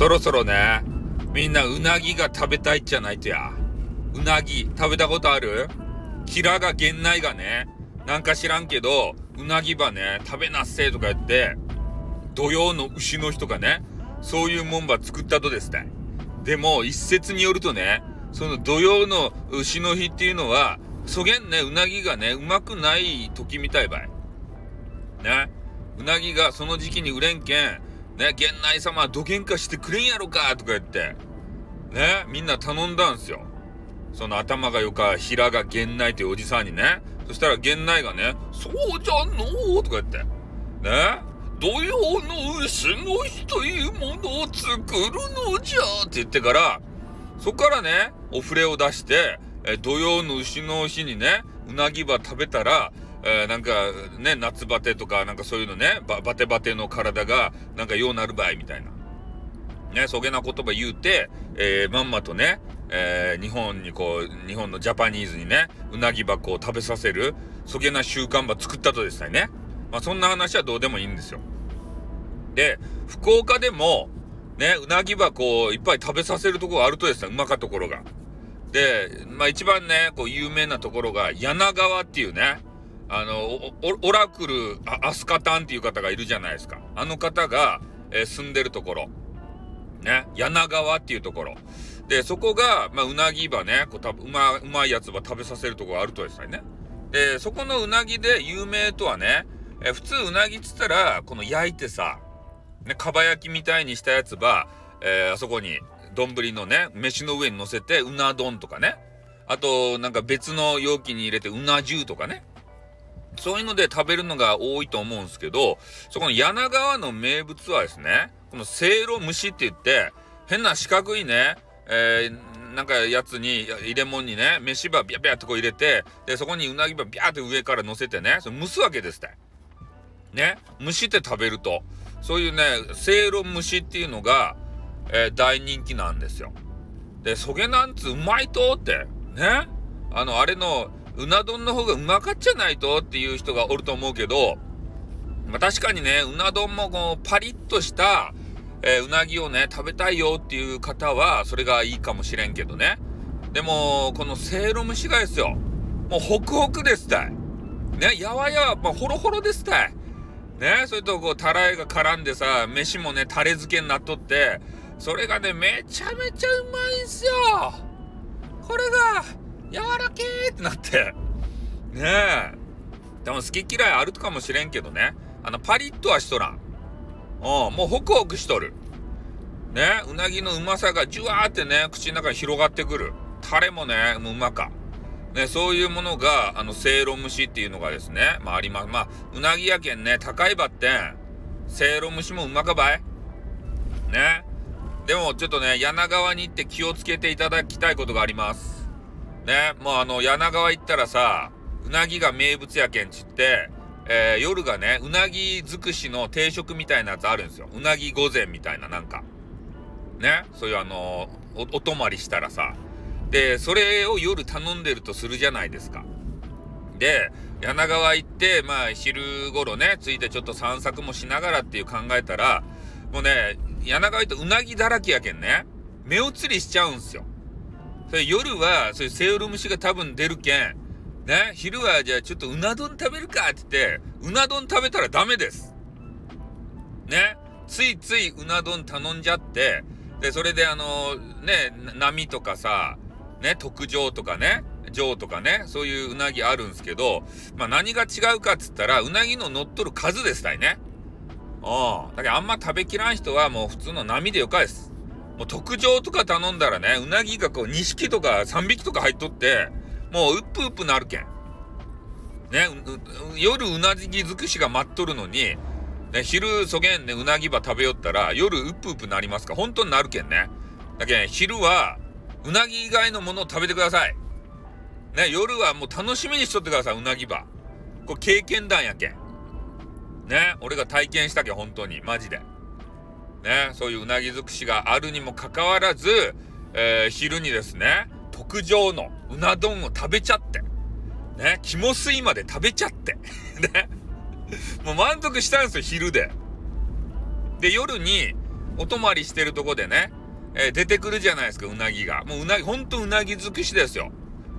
そろそろね、みんなうなぎが食べたいじゃないとや。うなぎ、食べたことある？キラが源内がね、なんか知らんけど、うなぎばね、食べなっせとか言って、土曜の牛の人がね、そういうもんば作ったとですね。でも、一説によるとね、その土曜の牛の日っていうのは、そげんね、うなぎがね、うまくない時みたいばい。ね。うなぎがその時期に売れんけん、ね、源内様はどげんかしてくれんやろかとか言って、ね、みんな頼んだんすよ。その頭がよか、平が源内というおじさんにね。そしたら源内がね、そうじゃのうとか言って、ね、土曜の牛の日というものを作るのじゃって言ってから、そっからね、お触れを出して、え土曜の牛の日にね、うなぎば食べたら、えー、なんかね、夏バテとか、なんかそういうのね、バテバテの体が、なんかようなる場合みたいな。ね、そげな言葉言うて、えー、まんまとね、えー、日本にこう、日本のジャパニーズにね、うなぎ箱を食べさせる、そげな習慣ば作ったとですね。まあそんな話はどうでもいいんですよ。で、福岡でも、ね、うなぎ箱をいっぱい食べさせるとこがあるとですね、うまかところが。で、まあ一番ね、こう有名なところが、柳川っていうね、あの、オラクル、アスカタンっていう方がいるじゃないですか。あの方が、えー、住んでるところ。ね、柳川っていうところ。で、そこが、まあ、うなぎばね、こう、たうま、うまいやつば食べさせるとこがあるとですね。で、そこのうなぎで有名とはね、えー、普通うなぎっつったら、この焼いてさ、ね、かば焼きみたいにしたやつば、えー、あそこに、丼のね、飯の上に乗せて、うな丼とかね。あと、なんか別の容器に入れて、うな重とかね。そういうので食べるのが多いと思うんですけど、そこの柳川の名物はですね、このせいろ蒸しって言って、変な四角いね、えー、なんかやつに、入れ物にね、飯ばビャビャってこう入れて、で、そこにうなぎばビャーって上から乗せてね、そ蒸すわけですって。ね、蒸して食べると。そういうね、せいろ蒸しっていうのが、えー、大人気なんですよ。で、そげなんつうまいとって、ね。あの、あれの、うな丼の方がうまかっちゃないとっていう人がおると思うけど、まあ、確かにね、うな丼もこうパリッとした、えー、うなぎをね、食べたいよっていう方は、それがいいかもしれんけどね。でも、このせいろ蒸しがですよ。もうホクホクですたい。ね、やわやわ、まあ、ホロホロですたい。ね、それとこう、たらいが絡んでさ、飯もね、タレ漬けになっとって、それがね、めちゃめちゃうまいんすよこれが、柔らけーってなって。ねえ。でも好き嫌いあるかもしれんけどね。あの、パリッとはしとらん。うん、もうホクホクしとる。ね、うなぎのうまさがジュワーってね、口の中に広がってくる。タレもね、もううまか。ね、そういうものが、あの、せいろ蒸しっていうのがですね、まああります。まあ、うなぎやけんね、高いばってん、せいろ蒸しもうまかばいね。でもちょっとね、柳川に行って気をつけていただきたいことがあります。ね、もうあの、柳川行ったらさ、うなぎが名物やけんちって、えー、夜がね、うなぎ尽くしの定食みたいなやつあるんですよ。うなぎ御膳みたいな、なんか。ね、そういうあのお、お泊まりしたらさ。で、それを夜頼んでるとするじゃないですか。で、柳川行って、まあ、昼頃ね、ついてちょっと散策もしながらっていう考えたら、もうね、柳川行ってうなぎだらけやけんね、目移りしちゃうんすよ。それ夜は、そういうセオル虫が多分出るけん、ね、昼はじゃあちょっとうな丼食べるかって言って、うな丼食べたらダメです。ね、ついついうな丼頼んじゃって、で、それであの、ね、波とかさ、ね、特上とかね、上とかね、そういううなぎあるんですけど、まあ何が違うかっつったら、うなぎの乗っとる数ですたいね。うん。だけどあんま食べきらん人はもう普通の波でよかです。もう特上とか頼んだらね、うなぎがこう2匹とか3匹とか入っとって、もううっぷうっぷなるけん。ね、夜うなぎ尽くしが待っとるのに、ね、昼そげんね、うなぎば食べよったら、夜うっぷうっぷなりますか本当になるけんね。だけん、昼は、うなぎ以外のものを食べてください。ね、夜はもう楽しみにしとってください、うなぎば。これ経験談やけん。ね、俺が体験したけん、本当に。マジで。ね、そういううなぎ尽くしがあるにもかかわらず、えー、昼にですね、特上のうな丼を食べちゃって、ね、肝水まで食べちゃって、ね、もう満足したんですよ、昼で。で、夜に、お泊まりしてるとこでね、えー、出てくるじゃないですか、うなぎが。もううなぎ、ほんとうなぎ尽くしですよ。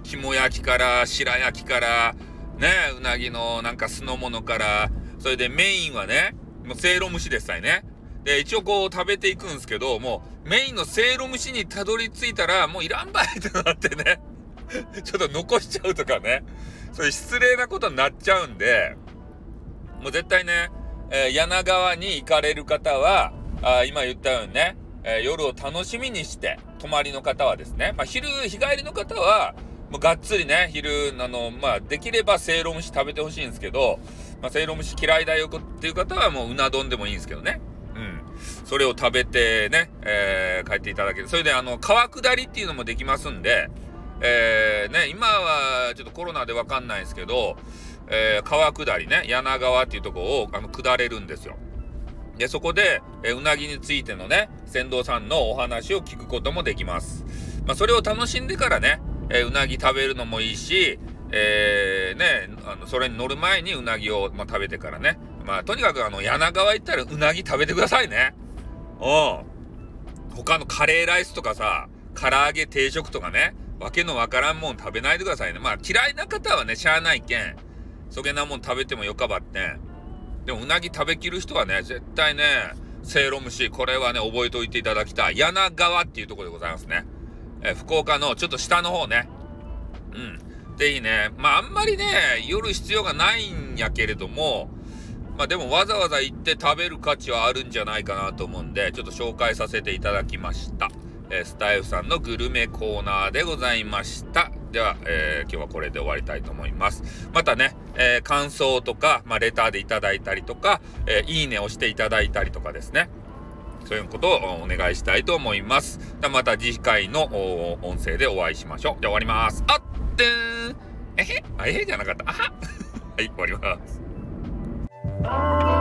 肝焼きから、白焼きから、ね、うなぎのなんか酢の物から、それでメインはね、もうせいろ蒸しでさいね。で、一応こう食べていくんですけど、もうメインのせいろ蒸しにたどり着いたら、もういらんばいってなってね、ちょっと残しちゃうとかね、そういう失礼なことになっちゃうんで、もう絶対ね、えー、柳川に行かれる方は、あ今言ったようにね、えー、夜を楽しみにして、泊まりの方はですね、まあ、昼、日帰りの方は、もうがっつりね、昼、あの、まあ、できればせいろ蒸し食べてほしいんですけど、まあ、せいろ蒸し嫌いだよっていう方はもううな丼でもいいんですけどね。それを食べてね、えー、帰っていただける。それで、あの、川下りっていうのもできますんで、えー、ね、今はちょっとコロナでわかんないですけど、えー、川下りね、柳川っていうとこをあの下れるんですよ。で、そこで、えー、うなぎについてのね、船頭さんのお話を聞くこともできます。まあ、それを楽しんでからね、えー、うなぎ食べるのもいいし、えー、ね、あの、それに乗る前にうなぎを、まあ、食べてからね。まあ、とにかくあの、柳川行ったらうなぎ食べてくださいね。うん。他のカレーライスとかさ、唐揚げ定食とかね、わけのわからんもん食べないでくださいね。まあ嫌いな方はね、しゃあないけん、そげなもん食べてもよかばって。でもうなぎ食べきる人はね、絶対ね、せいろ蒸し、これはね、覚えておいていただきたい。柳川っていうとこでございますね。え福岡のちょっと下の方ね。うん。ぜひね、まああんまりね、夜必要がないんやけれども、まあでもわざわざ行って食べる価値はあるんじゃないかなと思うんで、ちょっと紹介させていただきました。えスタイフさんのグルメコーナーでございました。では、えー、今日はこれで終わりたいと思います。またね、えー、感想とか、まあ、レターでいただいたりとか、え、いいねをしていただいたりとかですね。そういうことをお願いしたいと思います。ではまた次回の音声でお会いしましょう。で終わります。あってーえへあえへじゃなかった。あは はい、終わります。Oh.